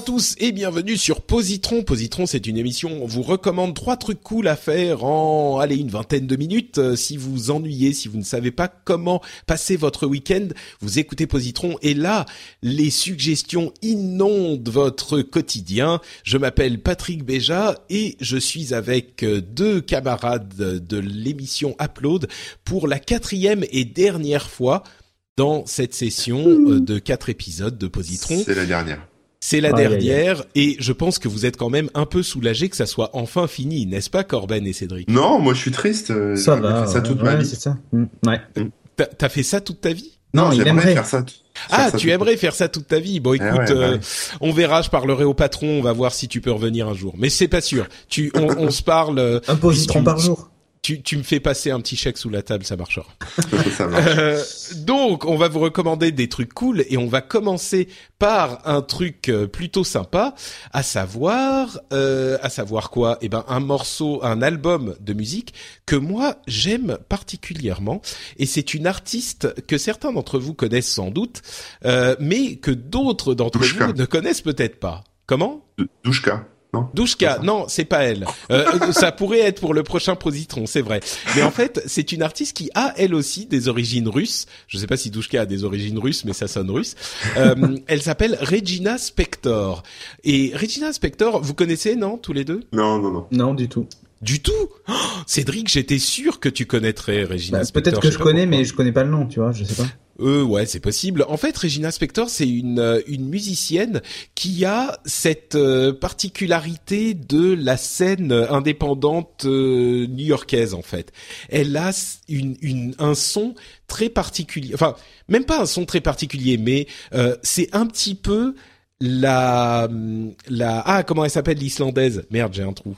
À tous et bienvenue sur Positron. Positron, c'est une émission où on vous recommande trois trucs cool à faire en, allez, une vingtaine de minutes. Euh, si vous vous ennuyez, si vous ne savez pas comment passer votre week-end, vous écoutez Positron et là, les suggestions inondent votre quotidien. Je m'appelle Patrick Béja et je suis avec euh, deux camarades de l'émission Upload pour la quatrième et dernière fois dans cette session euh, de quatre épisodes de Positron. C'est la dernière. C'est la dernière et je pense que vous êtes quand même un peu soulagés que ça soit enfin fini, n'est-ce pas Corben et Cédric? Non, moi je suis triste. euh, Ça j'ai va. fait ça toute ouais, ma vie. c'est ça. Mm, Ouais. T'as- T'as fait ça toute ta vie? Non, il aimerait. faire ça. Ah, faire ça tu toute- aimerais faire ça toute ta vie? Bon, écoute, Eh ouais, bah euh, ouais. on verra. Je parlerai au patron. On va voir si tu peux revenir un jour. Mais c'est pas sûr. Tu, on, on se parle. euh, Un positron tu- par jour. Tu, tu me fais passer un petit chèque sous la table, ça marchera. ça marche. Euh, donc, on va vous recommander des trucs cool et on va commencer par un truc euh, plutôt sympa, à savoir, euh, à savoir quoi? Eh ben, un morceau, un album de musique que moi j'aime particulièrement et c'est une artiste que certains d'entre vous connaissent sans doute, euh, mais que d'autres d'entre vous ne connaissent peut-être pas. Comment? Douchka, non Douchka, non, c'est pas elle. Euh, euh, ça pourrait être pour le prochain positron, c'est vrai. Mais en fait, c'est une artiste qui a elle aussi des origines russes. Je sais pas si Douchka a des origines russes, mais ça sonne russe. Euh, elle s'appelle Regina Spector. Et Regina Spector, vous connaissez, non, tous les deux? Non, non, non. Non, du tout. Du tout? Oh, Cédric, j'étais sûr que tu connaîtrais Regina Bah, Spector. Peut-être que je pas connais, mais je connais pas le nom, tu vois, je sais pas. Euh, ouais, c'est possible. En fait, Regina Spector, c'est une euh, une musicienne qui a cette euh, particularité de la scène indépendante euh, new-yorkaise en fait. Elle a une, une un son très particulier. Enfin, même pas un son très particulier, mais euh, c'est un petit peu la la ah comment elle s'appelle l'islandaise? Merde, j'ai un trou.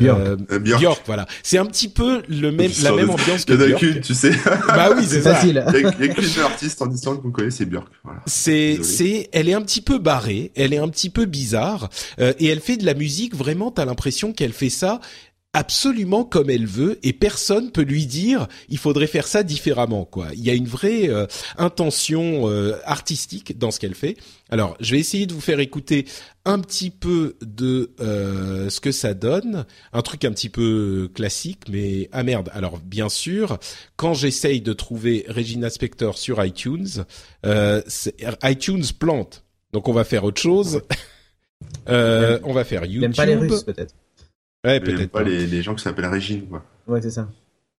Björk. Euh, Euh, Björk. Björk, voilà. C'est un petit peu le même la même ambiance que Il y en a Björk. qu'une, tu sais. Bah oui, c'est facile. Il y a qu'une artiste en Islande que vous connaissez, c'est Björk. Voilà. C'est, c'est, elle est un petit peu barrée, elle est un petit peu bizarre, euh, et elle fait de la musique vraiment. T'as l'impression qu'elle fait ça absolument comme elle veut, et personne peut lui dire il faudrait faire ça différemment. Quoi. Il y a une vraie euh, intention euh, artistique dans ce qu'elle fait. Alors, je vais essayer de vous faire écouter un petit peu de euh, ce que ça donne, un truc un petit peu classique, mais ah merde. Alors, bien sûr, quand j'essaye de trouver Regina Spector sur iTunes, euh, iTunes plante. Donc on va faire autre chose. Euh, on va faire YouTube. pas les Russes, peut-être. Ouais, Et peut-être pas pas. les, les gens qui s'appellent Régine, quoi. Ouais, c'est ça.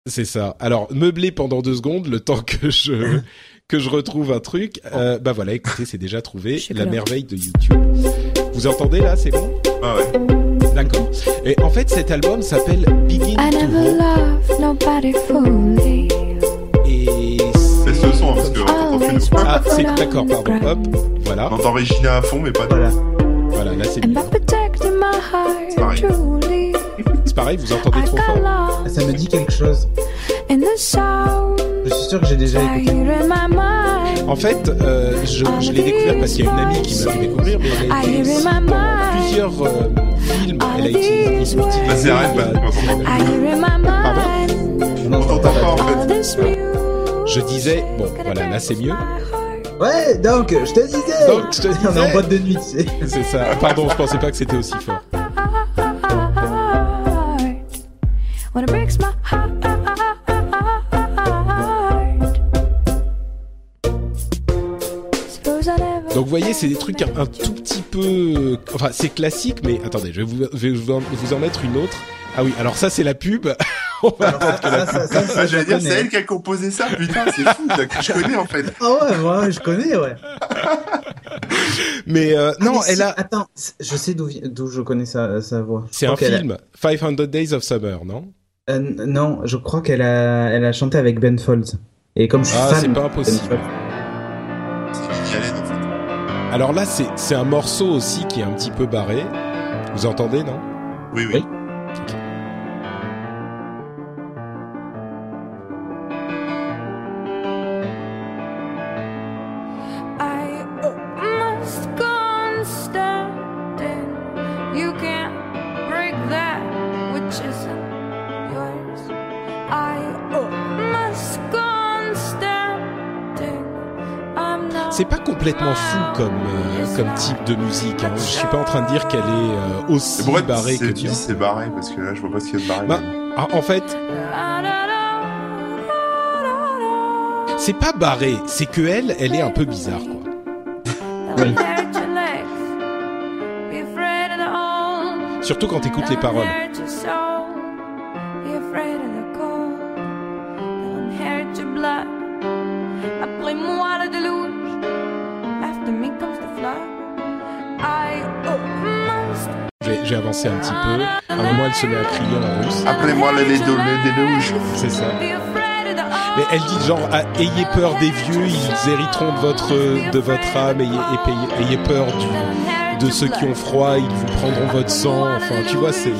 C'est ça. Alors meubler pendant deux secondes, le temps que je que je retrouve un truc. Euh, bah voilà, écoutez, c'est déjà trouvé. La merveille de YouTube. Vous entendez là, c'est bon? Ah ouais. D'accord. Et en fait, cet album s'appelle Begin I to never Hope. loved nobody fully. Et C'est ce son, parce qu'on entend plus nous. ah, c'est d'accord, pardon. Hop, voilà, On entend Regina à fond, mais pas Voilà. voilà, là c'est mieux. heart pareil. Pareil, vous entendez I trop fort. Ça me dit quelque chose. Je suis sûr que j'ai déjà écouté. En fait, euh, je, je l'ai découvert parce qu'il y a une amie qui m'a fait découvrir, mais elle a été dans plusieurs euh, films. Elle a été. Bah, bah, Euh, on entend pas. en fait. Je disais, bon, voilà, là c'est mieux. Ouais, donc, je te disais. Donc, je te On est en disais. boîte de nuit, tu sais. C'est ça. Pardon, je pensais pas que c'était aussi fort. When it breaks my heart. Suppose I never Donc vous voyez, c'est des trucs un, un tout petit peu... Enfin, c'est classique, mais attendez, je vais vous, je vais vous en, mettre une autre Ah oui, alors ça c'est la pub. On va Alors, ça, ça, ça, ça, ça, Ah, J'allais dire, c'est elle qui a composé ça, putain, c'est fou, je connais en fait. Ah ouais, ouais, je connais, ouais. Mais euh, Ah, non, mais elle si, a. Attends, je sais d'où je connais sa, sa voix. C'est un qu'elle a- film, 500 Days of Summer, non? Euh, non, je crois qu'elle a, elle a chanté avec Ben Folds. Et comme je suis Ah, c'est pas impossible. Ben fait. Alors là, c'est c'est un morceau aussi qui est un petit peu barré. Vous entendez, non? Oui, oui. Oui. Comme euh, comme type de musique. Hein. Je suis pas en train de dire qu'elle est euh, aussi barrée tu que dis bien. c'est barré Parce que là, je vois pas ce qu'il y a de barré. Bah, ah, en fait, c'est pas barré, c'est que elle, elle est un peu bizarre, quoi. Oui. Surtout quand t'écoutes les paroles. Avancer un petit peu. À un moment, elle se met à crier en russe. Appelez-moi le déluge. C'est ça. Mais elle dit genre ah, ayez peur des vieux, ils hériteront de votre de votre âme, ayez, ayez, ayez peur du, de ceux qui ont froid, ils vous prendront votre sang. Enfin, tu vois, c'est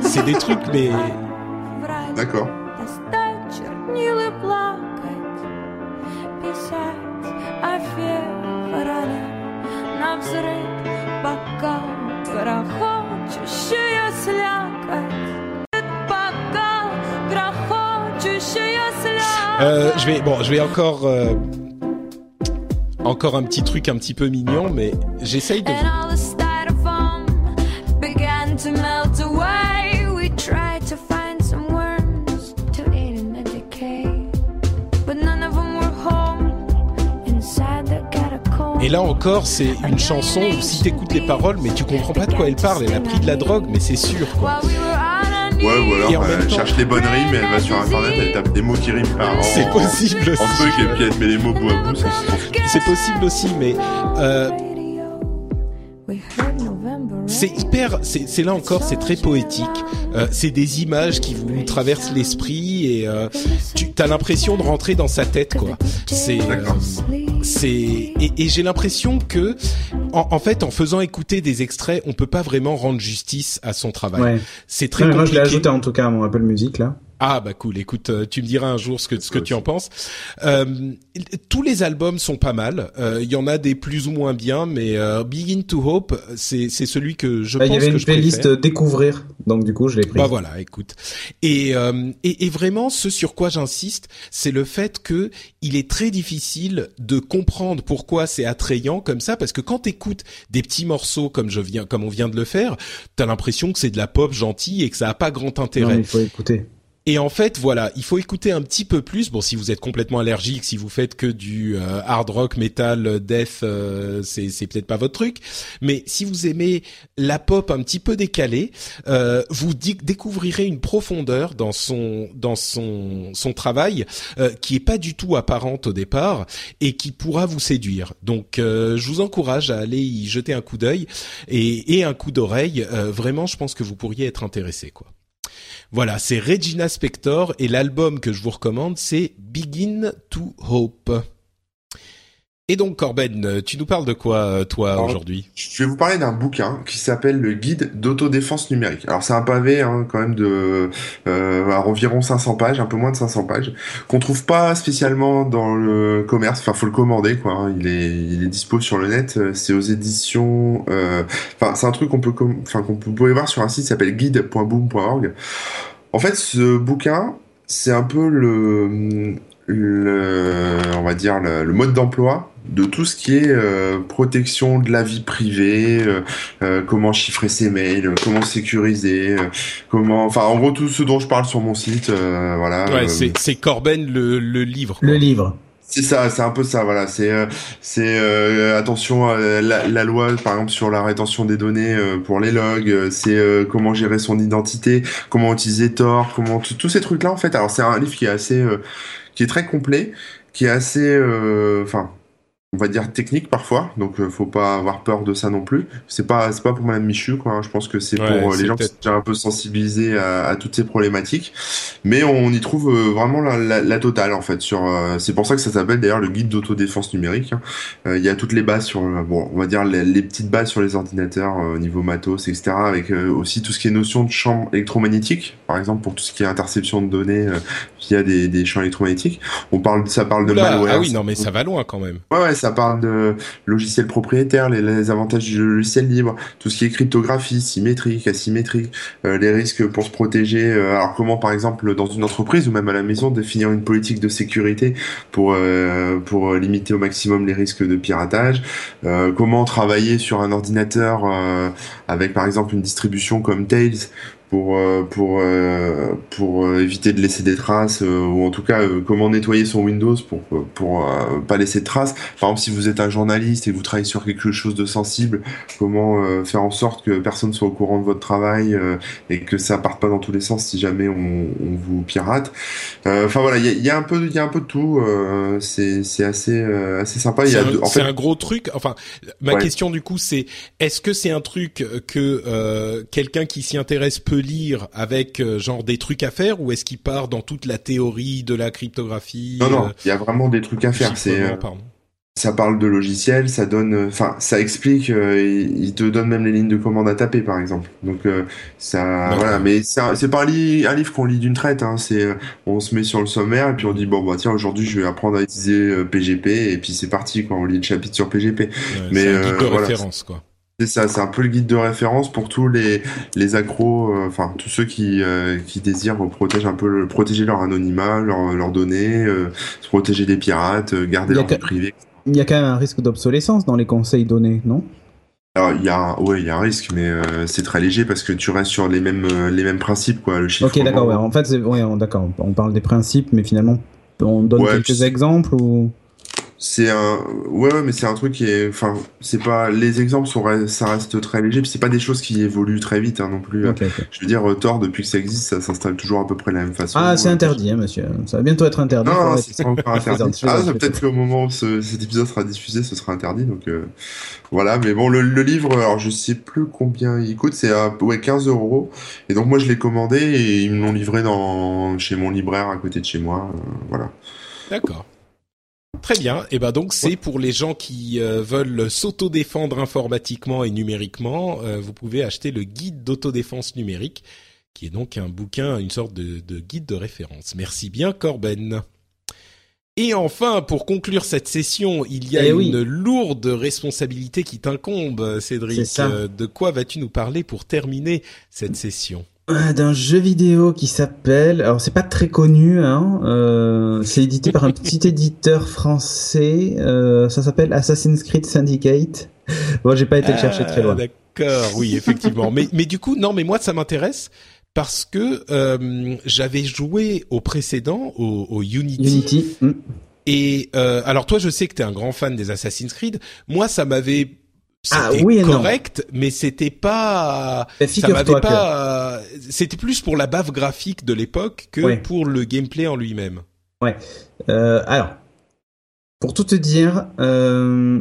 c'est des trucs, mais D'accord. Euh, je vais bon, je vais encore euh, encore un petit truc un petit peu mignon, mais j'essaye de. And all the styrofoam began to melt away. We tried to find some worms to eat in the decay, but none of them were home inside the catacomb. Et là encore, c'est une chanson où si t'écoutes les paroles, mais tu comprends pas de quoi elle parle. Elle a pris de la drogue, mais c'est sûr. Quoi. Ouais, ou alors même elle temps- cherche les bonnes rimes et elle va sur internet, elle tape des mots qui riment par en, C'est possible aussi. en truc et puis elle met les mots bout à bout. C'est possible aussi, mais euh, c'est hyper. C'est là encore, c'est très poétique. Euh, c'est des images qui vous traversent l'esprit et euh, tu as l'impression de rentrer dans sa tête, quoi. C'est euh, c'est et, et j'ai l'impression que en, en fait en faisant écouter des extraits on peut pas vraiment rendre justice à son travail Ouais. c'est très Non, mais moi, je l'ai compliqué ajouté en tout cas à mon Apple Music, là. Ah bah cool écoute euh, tu me diras un jour ce que ce que tu en penses euh, tous les albums sont pas mal Euh, il y en a des plus ou moins bien mais euh, Begin to Hope c'est c'est celui que je Bah, pense il y avait que une je playlist préfère. découvrir, donc du coup, je l'ai pris. Bah voilà, écoute. Et, euh, et, et vraiment, ce sur quoi j'insiste, c'est le fait que il est très difficile de comprendre pourquoi c'est attrayant comme ça, parce que quand t'écoutes des petits morceaux comme je viens, comme on vient de le faire, t'as l'impression que c'est de la pop gentille et que ça a pas grand non, intérêt. mais il faut écouter. Et en fait, voilà, il faut écouter un petit peu plus. Bon, si vous êtes complètement allergique, si vous faites que du euh, hard rock, metal, euh, death, euh, c'est c'est peut-être pas votre truc. Mais si vous aimez la pop un petit peu décalée, euh, vous découvrirez une profondeur dans son dans son son travail euh, qui est pas du tout apparente au départ et qui pourra vous séduire. Donc, euh, je vous encourage à aller y jeter un coup d'œil et, et un coup d'oreille. Vraiment, je pense que vous pourriez être intéressé, quoi. Voilà, c'est Regina Spector et l'album que je vous recommande, c'est Begin to Hope. Et donc Corben, euh, tu nous parles de quoi euh, toi aujourd'hui? Je vais vous parler d'un bouquin qui s'appelle le guide d'autodéfense numérique. Alors c'est un pavé hein, quand même de euh, environ 500 pages, un peu moins de 500 pages, qu'on trouve pas spécialement dans le commerce. Enfin, faut le commander quoi. hein. Il est il est dispo sur le net. Euh, C'est aux éditions. euh, Enfin, c'est un truc qu'on peut enfin qu'on peut- vous pouvez voir sur un site qui s'appelle guide.boom.org. En fait, ce bouquin, c'est un peu le le on va dire le, le mode d'emploi de tout ce qui est euh, protection de la vie privée, euh, euh, comment chiffrer ses mails, euh, comment sécuriser, euh, comment, enfin en gros tout ce dont je parle sur mon site, euh, voilà. Ouais, euh, c'est c'est Corben le, le livre. quoi. Le livre. C'est ça, c'est un peu ça, voilà. C'est, euh, c'est euh, attention à la, la loi, par exemple sur la rétention des données euh, pour les logs. euh, C'est euh, comment gérer son identité, comment utiliser Tor, comment tout- tous ces trucs-là en fait. Alors c'est un livre qui est assez, euh, qui est très complet, qui est assez, euh, enfin. On va dire technique parfois, donc euh, faut pas avoir peur de ça non plus. C'est pas c'est pas pour Madame Michu quoi. hein. Je pense que c'est Ouais, pour euh, les gens qui sont déjà un peu sensibilisés à, à toutes ces problématiques. Mais on y trouve euh, vraiment la, la, la totale en fait. Sur euh, c'est pour ça que ça s'appelle d'ailleurs le guide d'autodéfense numérique. hein. Il y a toutes les bases sur bon on va dire les, les petites bases sur les ordinateurs au niveau matos etc. Avec aussi tout ce qui est notion de champ électromagnétique par exemple pour tout ce qui est interception de données via des, des champs électromagnétiques. On parle ça parle de malware. ah oui, non, mais ça va loin quand même. Ouais, ouais, ça parle de logiciels propriétaires, les, les avantages du logiciel libre, tout ce qui est cryptographie, symétrique, asymétrique, euh, les risques pour se protéger. euh, alors comment, par exemple, dans une entreprise ou même à la maison, définir une politique de sécurité pour euh, pour euh, limiter au maximum les risques de piratage. euh, comment travailler sur un ordinateur euh, avec, par exemple, une distribution comme Tails pour euh, pour euh, pour euh, éviter de laisser des traces ou en tout cas comment nettoyer son Windows pour pour pas laisser de traces par exemple si vous êtes un journaliste et vous travaillez sur quelque chose de sensible comment faire en sorte que personne soit au courant de votre travail et que ça parte pas dans tous les sens si jamais on, on vous pirate enfin voilà il y a, il y a un peu il y a un peu de tout c'est c'est assez assez sympa C'est un, deux- en c'est fait un gros truc. Enfin, ma Ouais. question du coup, c'est est-ce que c'est un truc que euh, quelqu'un qui s'y intéresse peut lire avec euh, genre des trucs à faire, ou est-ce qu'il part dans toute la théorie de la cryptographie non non euh, il y a vraiment des trucs à faire c'est ça parle de logiciel, ça donne, enfin, ça explique, euh, il te donne même les lignes de commande à taper, par exemple. Donc, euh, ça, voilà. Mais c'est pas un, li- un livre qu'on lit d'une traite. Hein, c'est, on se met sur le sommaire et puis on dit bon bah tiens aujourd'hui je vais apprendre à utiliser euh, PGP et puis c'est parti quand on lit le chapitre sur PGP. Ouais, mais, c'est un guide de voilà. référence, quoi. C'est ça, c'est un peu le guide de référence pour tous les les accros, euh, enfin tous ceux qui euh, qui désirent protéger un peu le, protéger leur anonymat, leurs données, euh, se protéger des pirates, garder leur vie privée. Il y a quand même un risque d'obsolescence dans les conseils donnés, non? Alors il y a un, ouais il y a un risque mais euh, c'est très léger parce que tu restes sur les mêmes euh, les mêmes principes quoi le chiffre. Ok, d'accord. Ouais. En fait, ouais, d'accord. On parle des principes, mais finalement, on donne Ouais, quelques exemples ou C'est un ouais, ouais mais c'est un truc qui est enfin c'est pas les exemples sont ça reste très léger puis c'est pas des choses qui évoluent très vite hein, non plus. Je veux dire euh, Thor depuis que ça existe ça s'installe toujours à peu près de la même façon. Ah, c'est interdit, hein, monsieur. Ça va bientôt être interdit. Non, c'est pas interdit. Ah, peut-être qu'au moment où ce- cet épisode sera diffusé, ce sera interdit. Donc euh, voilà, mais bon, le, le livre, alors je sais plus combien il coûte, c'est à ouais, 15 euros. Et donc moi je l'ai commandé et ils me l'ont livré dans chez mon libraire à côté de chez moi. euh, voilà. D'accord. Très bien. Et ben donc c'est pour les gens qui euh, veulent s'autodéfendre informatiquement et numériquement, euh, vous pouvez acheter le guide d'autodéfense numérique, qui est donc un bouquin, une sorte de, de guide de référence. Merci bien Corben. Et enfin, pour conclure cette session, il y a Eh une oui. lourde responsabilité qui t'incombe, Cédric. Euh, De quoi vas-tu nous parler pour terminer cette session? D'un jeu vidéo qui s'appelle, alors c'est pas très connu, hein, euh, c'est édité par un petit éditeur français, euh, ça s'appelle Assassin's Creed Syndicate. Bon, j'ai pas été le chercher très Ah, loin. D'accord, oui, effectivement. mais, mais du coup, non, mais moi, ça m'intéresse parce que euh, j'avais joué au précédent, au, au Unity. Unity. hmm. Et euh, alors, toi, je sais que t'es un grand fan des Assassin's Creed. Moi, ça m'avait Ah, c'était oui et non. correct, mais c'était pas, Mais ça m'avait que- pas. C'était plus pour la baffe graphique de l'époque que Ouais. pour le gameplay en lui-même. Euh, alors, pour tout te dire, euh,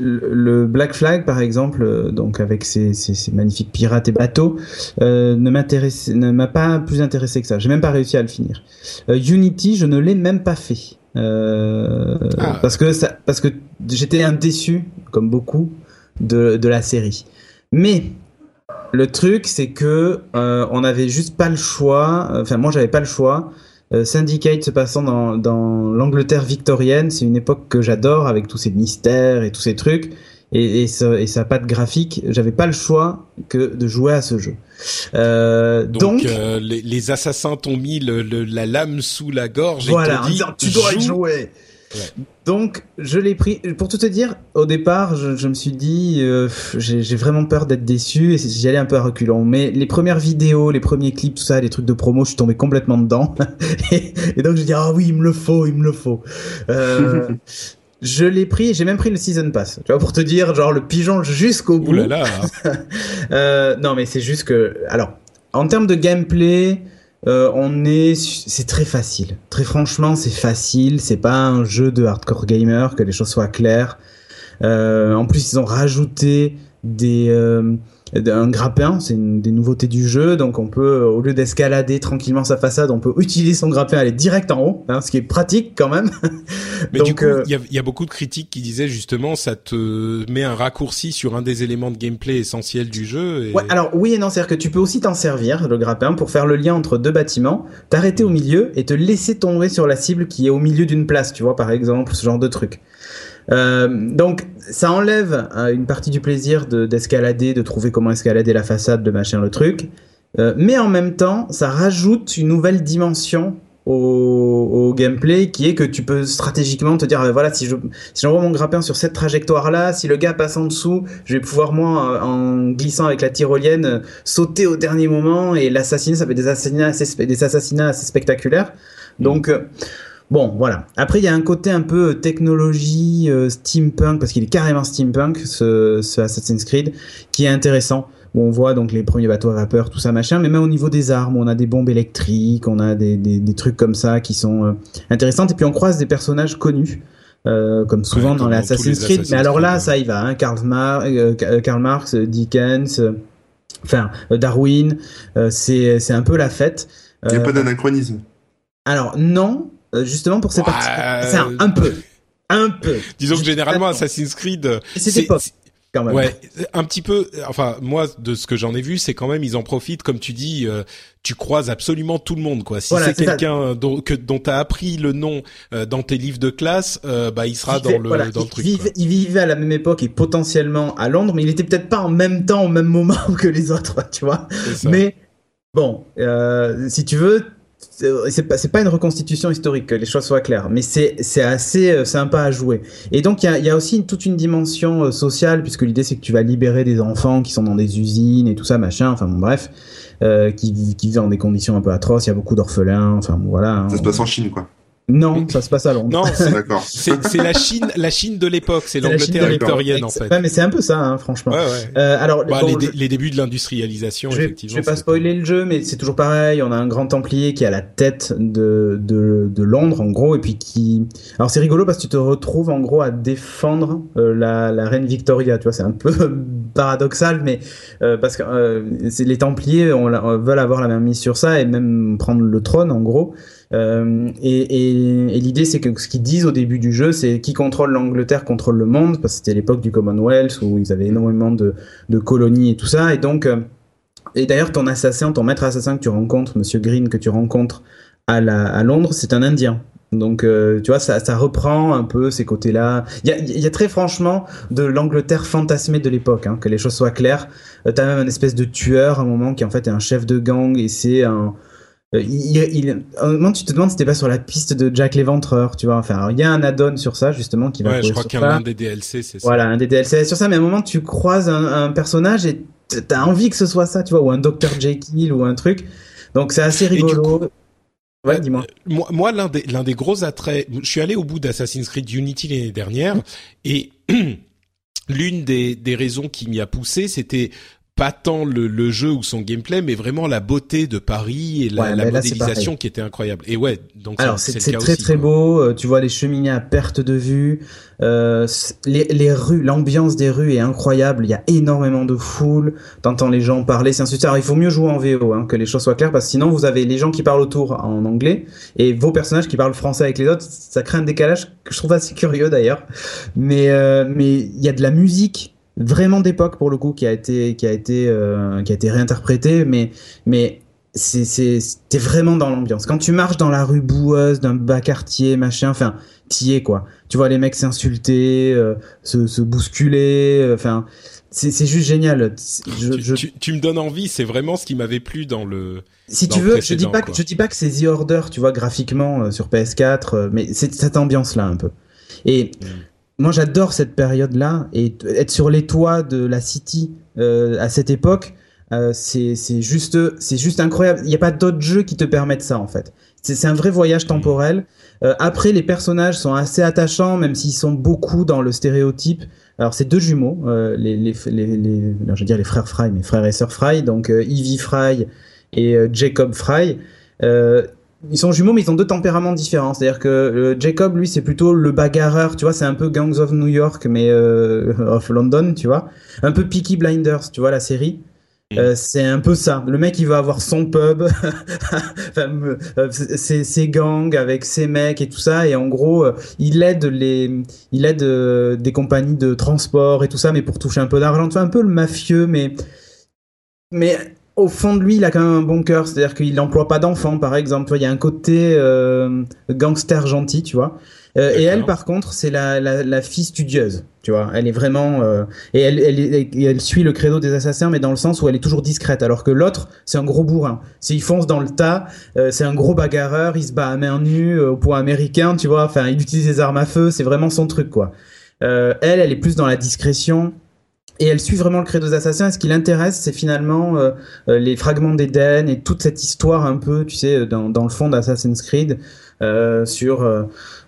le Black Flag, par exemple, euh, donc avec ses, ses- ses magnifiques pirates et bateaux, euh, ne m'a pas plus intéressé que ça. J'ai même pas réussi à le finir. Euh, Unity, je ne l'ai même pas fait. Ah. parce que ça, parce que j'étais un déçu, comme beaucoup, de, de la série. Mais le truc, c'est que euh, on n'avait juste pas le choix. Enfin, moi, j'avais pas le choix. Euh, Syndicate se passant dans, dans l'Angleterre victorienne, c'est une époque que j'adore avec tous ces mystères et tous ces trucs et, et, sa, et sa patte graphique. J'avais pas le choix que de jouer à ce jeu. Euh, Donc, donc, euh, les, les assassins t'ont mis le, le- la lame sous la gorge voilà, et t'ont dit disant, tu dois y Donc, je l'ai pris. Pour tout te dire, au départ, je, je me suis dit, euh, j'ai vraiment peur d'être déçu et j'y allais un peu à reculons. Mais les premières vidéos, les premiers clips, tout ça, les trucs de promo, je suis tombé complètement dedans. et, et donc, j'ai dit, ah oui, il me le faut, il me le faut. Euh, je l'ai pris, j'ai même pris le season pass. Tu vois, pour te dire, genre le pigeon jusqu'au bout. Ouh là là. Euh, non, mais c'est juste que, alors, en termes de gameplay, euh, on est, c'est très facile. Très franchement, c'est facile. C'est pas un jeu de hardcore gamer, que les choses soient claires. Euh, en plus, ils ont rajouté des euh, un grappin, c'est une des nouveautés du jeu, donc on peut au lieu d'escalader tranquillement sa façade, on peut utiliser son grappin aller direct en haut, hein, ce qui est pratique quand même. Mais Donc, du coup, euh, il y, a, il y a beaucoup de critiques qui disaient justement ça te met un raccourci sur un des éléments de gameplay essentiels du jeu. Et... Ouais, alors oui et non, c'est-à-dire que tu peux aussi t'en servir, le grappin, pour faire le lien entre deux bâtiments, t'arrêter au milieu et te laisser tomber sur la cible qui est au milieu d'une place, tu vois, par exemple, ce genre de truc. Euh, donc ça enlève euh, une partie du plaisir de- d'escalader, de, trouver comment escalader la façade, de machin le truc, Euh, mais en même temps ça rajoute une nouvelle dimension au, gameplay qui est que tu peux stratégiquement te dire voilà si je si j'envoie mon grappin sur cette trajectoire là si le gars passe en dessous je vais pouvoir moi en glissant avec la tyrolienne sauter au dernier moment et l'assassiner. Ça fait des assassinats assez, des assassinats assez spectaculaires. Donc Bon, voilà. Après, il y a un côté un peu euh, technologie euh, steampunk, parce qu'il est carrément steampunk, ce, ce Assassin's Creed, qui est intéressant. Où on voit donc les premiers bateaux à vapeur, tout ça, machin, mais même au niveau des armes, on a des bombes électriques, on a des, des, des trucs comme ça qui sont euh, intéressantes, et puis on croise des personnages connus. euh, comme souvent Ouais, dans les dans tous Assassin's les Creed, Assassin's mais alors là, ça y va, hein, Karl, Mar euh, Karl Marx, Dickens, enfin euh, Darwin, euh, c'est c'est un peu la fête. Il n'y a Euh, pas d'anachronisme. alors non, justement pour ces Ouais. parties. C'est un, un peu, un peu. Disons que généralement. Assassin's Creed, euh, C'est quand même. Ouais, un petit peu. Enfin, moi, de ce que j'en ai vu, c'est quand même ils en profitent, comme tu dis, euh, tu croises absolument tout le monde, quoi. Si Voilà, c'est quelqu'un dont que dont t'as appris le nom euh, dans tes livres de classe, euh, bah il sera Il dans fait- le voilà, dans le il truc. vivait- quoi. il vivait à la même époque et potentiellement à Londres, mais il était peut-être pas en même temps, au même moment que les autres, tu vois. Mais bon, euh, si tu veux, c'est pas, pas une reconstitution historique, que les choses soient claires, mais c'est assez euh, sympa à jouer. Et donc il y a, y a aussi toute une dimension euh, sociale, puisque l'idée c'est que tu vas libérer des enfants qui sont dans des usines et tout ça, machin, enfin bon, bref, euh, qui, vivent- qui vivent dans des conditions un peu atroces, il y a beaucoup d'orphelins, enfin bon, voilà. hein. Ça se passe en Chine, quoi. Non, ça se passe à Londres. Non, c'est- la Chine, la Chine de l'époque, c'est C'est la Chine l'Angleterre victorienne en fait. Ouais, mais c'est un peu ça, hein, franchement. Ouais, ouais. Euh, alors, Bah, bon, les, dé- je- les débuts de l'industrialisation, je vais, effectivement. je vais pas spoiler le jeu, mais c'est toujours pareil. On a un grand templier qui est à la tête de, de, de Londres, en gros, et puis qui. Alors c'est rigolo parce que tu te retrouves en gros à défendre euh, la, la reine Victoria. Tu vois, c'est un peu paradoxal, mais euh, parce que euh, les templiers on, on veulent avoir la main mise sur ça et même prendre le trône, en gros. Euh, et et, et l'idée, c'est que ce qu'ils disent au début du jeu, c'est qui contrôle l'Angleterre contrôle le monde, parce que c'était l'époque du Commonwealth où ils avaient énormément de, de colonies et tout ça. Et donc, euh, et d'ailleurs, ton assassin, ton maître assassin que tu rencontres, Monsieur Green, que tu rencontres à, la, à Londres, c'est un Indien. Donc, euh, tu vois, ça, ça reprend un peu ces côtés-là. Il y a, il y a très franchement de l'Angleterre fantasmée de l'époque, hein, que les choses soient claires. Euh, T'as même un espèce de tueur à un moment qui en fait est un chef de gang et c'est un. euh, Il, il, à un moment, tu te demandes si t'es pas sur la piste de Jack l'Éventreur, tu vois. Enfin, il y a un add-on sur ça justement qui va. Ouais, je crois qu'il y a un des DLC, c'est ça. Voilà, un des DLC sur ça, mais à un moment tu croises un, un personnage et t'as envie que ce soit ça, tu vois, ou un Dr Jekyll ou un truc. Donc c'est assez rigolo. Ouais, euh, dis-moi. Moi, moi l'un des l'un des gros attraits, je suis allé au bout d'Assassin's Creed Unity l'année dernière et l'une des des raisons qui m'y a poussé, c'était pas tant le, le jeu ou son gameplay, mais vraiment la beauté de Paris et la, Ouais, la là, modélisation qui était incroyable. Et ouais, donc Alors c'est très aussi, très quoi. beau, euh, tu vois les cheminées à perte de vue, euh, les, les rues, l'ambiance des rues est incroyable, il y a énormément de foule, t'entends les gens parler, c'est un. Alors il faut mieux jouer en VO, hein, que les choses soient claires, parce que sinon vous avez les gens qui parlent autour en anglais et vos personnages qui parlent français avec les autres, ça crée un décalage que je trouve assez curieux d'ailleurs. Mais euh, mais il y a de la musique vraiment d'époque pour le coup qui a été qui a été euh, qui a été réinterprétée, mais mais c'est c'est t'es vraiment dans l'ambiance. Quand tu marches dans la rue boueuse d'un bas quartier, machin, enfin, t'y es quoi. Tu vois les mecs s'insulter, euh, se, se bousculer, euh, enfin, c'est c'est juste génial. Je, tu, je- tu- tu me donnes envie, c'est vraiment ce qui m'avait plu dans le. si dans tu veux, je dis pas, quoi. que, je dis pas que c'est The Order, tu vois, graphiquement euh, sur PS4, euh, mais c'est cette ambiance-là un peu. Et Mm. Moi, j'adore cette période-là et être sur les toits de la City euh, à cette époque, euh, c'est juste, c'est juste incroyable. Il n'y a pas d'autres jeux qui te permettent ça en fait. C'est un vrai voyage temporel. Euh, après, les personnages sont assez attachants, même s'ils sont beaucoup dans le stéréotype. Alors, c'est deux jumeaux, euh, les, les, les, les- alors, je veux dire les frères Fry, mes frères et sœurs Fry, donc euh, Evie Fry et euh, Jacob Fry. Euh, ils sont jumeaux, mais ils ont deux tempéraments différents. C'est-à-dire que euh, Jacob, lui, c'est plutôt le bagarreur, tu vois, c'est un peu Gangs of New York, mais euh, of London, tu vois. Un peu Peaky Blinders, tu vois, la série. Mm. Euh, c'est un peu ça. Le mec, il va avoir son pub, enfin, euh, ses, ses gangs avec ses mecs et tout ça. Et en gros, euh, il aide les, il aide euh, des compagnies de transport et tout ça, mais pour toucher un peu d'argent. Tu vois, un peu le mafieux, mais, mais au fond de lui, il a quand même un bon cœur. C'est-à-dire qu'il n'emploie pas d'enfants, par exemple. Il y a un côté euh, gangster gentil, tu vois. Euh, et elle, par contre, c'est la, la, la fille studieuse, tu vois. Elle est vraiment euh, et elle, elle, elle suit le credo des assassins, mais dans le sens où elle est toujours discrète, alors que l'autre, c'est un gros bourrin. C'est il fonce dans le tas, euh, c'est un gros bagarreur, il se bat à main nue euh, au point américain, tu vois. Enfin, il utilise des armes à feu, c'est vraiment son truc, quoi. Euh, elle, elle est plus dans la discrétion. Et elle suit vraiment le credo des assassins. Et ce qui l'intéresse, c'est finalement euh, euh, les fragments d'Éden et toute cette histoire un peu, tu sais, dans, dans le fond d'Assassin's Creed, euh, sur euh,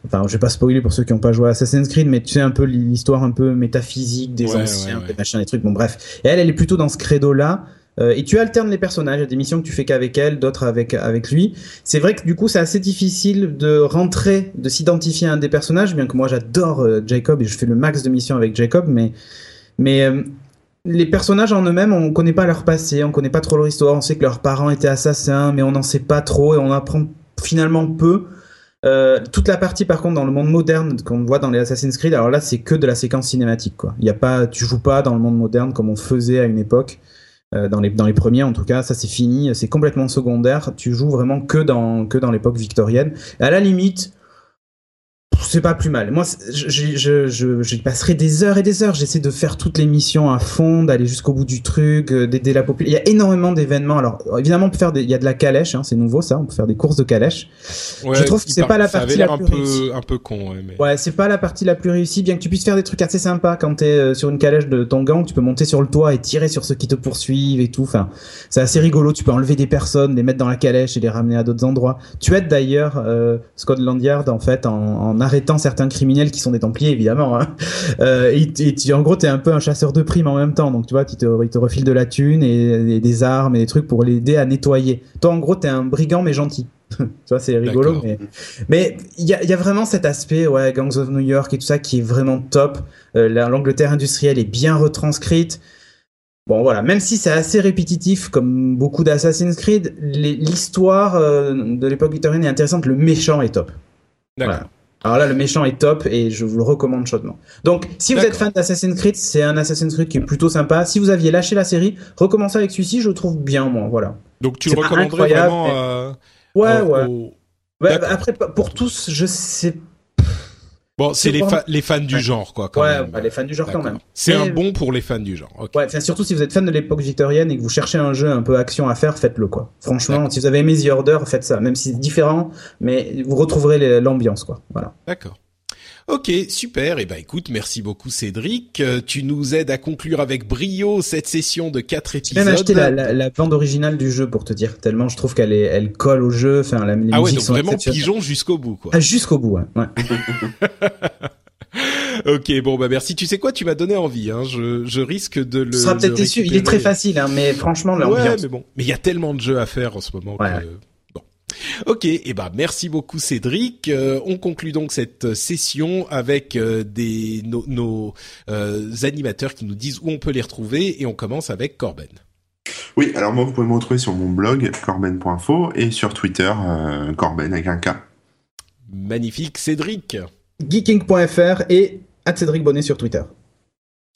enfin je vais pas spoiler pour ceux qui n'ont pas joué à Assassin's Creed mais tu sais un peu l'histoire un peu métaphysique des Ouais, anciens ouais, ouais. des machins des trucs. Bon bref. Et elle elle est plutôt dans ce credo là et tu alternes les personnages. Il y a des missions que tu fais qu'avec elle d'autres avec avec lui. C'est vrai que du coup c'est assez difficile de rentrer de s'identifier à un des personnages bien que moi j'adore euh, Jacob et je fais le max de missions avec Jacob mais mais euh, les personnages en eux-mêmes, on connaît pas leur passé, on connaît pas trop leur histoire, on sait que leurs parents étaient assassins, mais on n'en sait pas trop et on apprend finalement peu. Euh, toute la partie par contre dans le monde moderne qu'on voit dans les Assassin's Creed, alors là c'est que de la séquence cinématique quoi. Il y a pas, tu joues pas dans le monde moderne comme on faisait à une époque. euh, dans les dans les premiers en tout cas, ça c'est fini, c'est complètement secondaire. Tu joues vraiment que dans que dans l'époque victorienne. Et à la limite, c'est pas plus mal. Moi, je, je, je, je, passerai des heures et des heures. J'essaie de faire toutes les missions à fond, d'aller jusqu'au bout du truc, euh, d'aider la population. Il y a énormément d'événements. Alors, évidemment, on peut faire des, il y a de la calèche, hein, c'est nouveau ça. On peut faire des courses de calèche. Ouais, Je trouve que c'est par- pas la partie la un plus peu, réussie. un peu con, ouais, mais. Ouais, c'est pas la partie la plus réussie, bien que tu puisses faire des trucs assez sympas quand t'es euh, sur une calèche de ton gang, tu peux monter sur le toit et tirer sur ceux qui te poursuivent et tout. Enfin, c'est assez rigolo. Tu peux enlever des personnes, les mettre dans la calèche et les ramener à d'autres endroits. Tu aides d'ailleurs euh, Scotland Yard en fait en, en arrêtant certains criminels qui sont des Templiers évidemment. Hein. Euh, et, en gros, t'es un peu un chasseur de primes en même temps. Donc tu vois, tu te, il te refile de la thune et, et des armes et des trucs pour l'aider à nettoyer. Toi, en gros, t'es un brigand mais gentil. tu vois, c'est rigolo, mais mais il y a, il y a vraiment cet aspect, ouais, Gangs of New York et tout ça qui est vraiment top. Euh, la- L'Angleterre industrielle est bien retranscrite. Bon voilà, même si c'est assez répétitif comme beaucoup d'Assassin's Creed, l'histoire euh, de l'époque victorienne est intéressante. Le méchant est top. D'accord. Voilà. Alors là, le méchant est top et je vous le recommande chaudement. Donc, si vous êtes fan d'Assassin's Creed, c'est un Assassin's Creed qui est plutôt sympa. Si vous aviez lâché la série, recommencez avec celui-ci, je le trouve bien, moi. Voilà. Donc tu le pas recommanderais vraiment mais- euh, Ouais, ouais. au- Ouais, après, pour tous, je sais. Bon, c'est les, fa- les fans du genre, quoi. Quand Ouais, même. ouais, les fans du genre quand même. C'est un bon pour les fans du genre. ok. Ouais, enfin, surtout si vous êtes fan de l'époque victorienne et que vous cherchez un jeu un peu action à faire, faites-le quoi. Franchement, si vous avez aimé The Order, faites ça. Même si c'est différent, mais vous retrouverez l'ambiance quoi. Voilà. D'accord. Ok, super. Et ben écoute, merci beaucoup Cédric. Euh, tu nous aides à conclure avec brio cette session de quatre J'ai épisodes. même acheté la, la, la bande originale du jeu pour te dire tellement je trouve qu'elle est, elle colle au jeu. Enfin, la, les ah ouais, donc sont vraiment pigeon jusqu'au bout, quoi. Ah, jusqu'au bout. Ouais. ouais. ok, bon bah merci. Tu sais quoi, tu m'as donné envie. Hein. Je, je risque de le. Tu seras peut-être déçu. Il est très facile, hein, mais franchement, Ouais, l'ambiance. mais bon. Mais il y a tellement de jeux à faire en ce moment Ouais. que. Ok, et ben merci beaucoup Cédric. Euh, on conclut donc cette session avec euh, des nos, nos, euh, animateurs qui nous disent où on peut les retrouver et on commence avec Corben. Oui, alors moi, vous pouvez me retrouver sur mon blog, corben.info, et sur Twitter, euh, corben avec un K. Magnifique Cédric. Geeking.fr et Cédric Bonnet sur Twitter.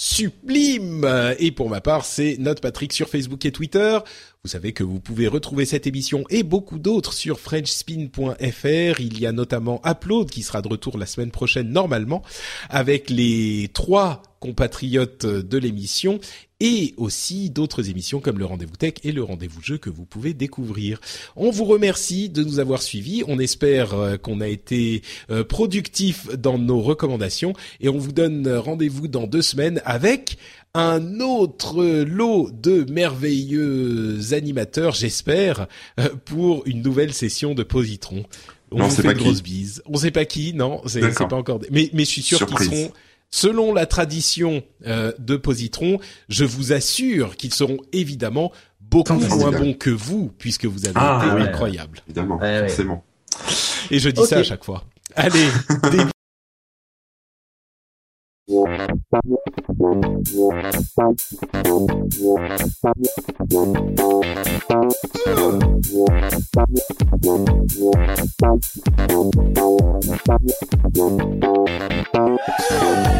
Sublime Et pour ma part, c'est Note Patrick sur Facebook et Twitter. Vous savez que vous pouvez retrouver cette émission et beaucoup d'autres sur frenchspin.fr. Il y a notamment Upload qui sera de retour la semaine prochaine normalement avec les trois compatriotes de l'émission et aussi d'autres émissions comme le Rendez-vous Tech et le Rendez-vous Jeu que vous pouvez découvrir. On vous remercie de nous avoir suivis. On espère euh, qu'on a été euh, productif dans nos recommandations et on vous donne rendez-vous dans deux semaines avec un autre lot de merveilleux animateurs, j'espère, euh, pour une nouvelle session de Positron. On Non, vous fait pas une qui. grosse bise. On sait pas qui, non, c'est pas encore. Mais mais je suis sûr qu'ils seront selon la tradition euh, de Positron, je vous assure qu'ils seront évidemment beaucoup moins bons que vous, puisque vous avez Ah, été ouais. incroyables. Évidemment, Ouais, ouais. forcément. Et je dis ça à chaque fois. Allez, des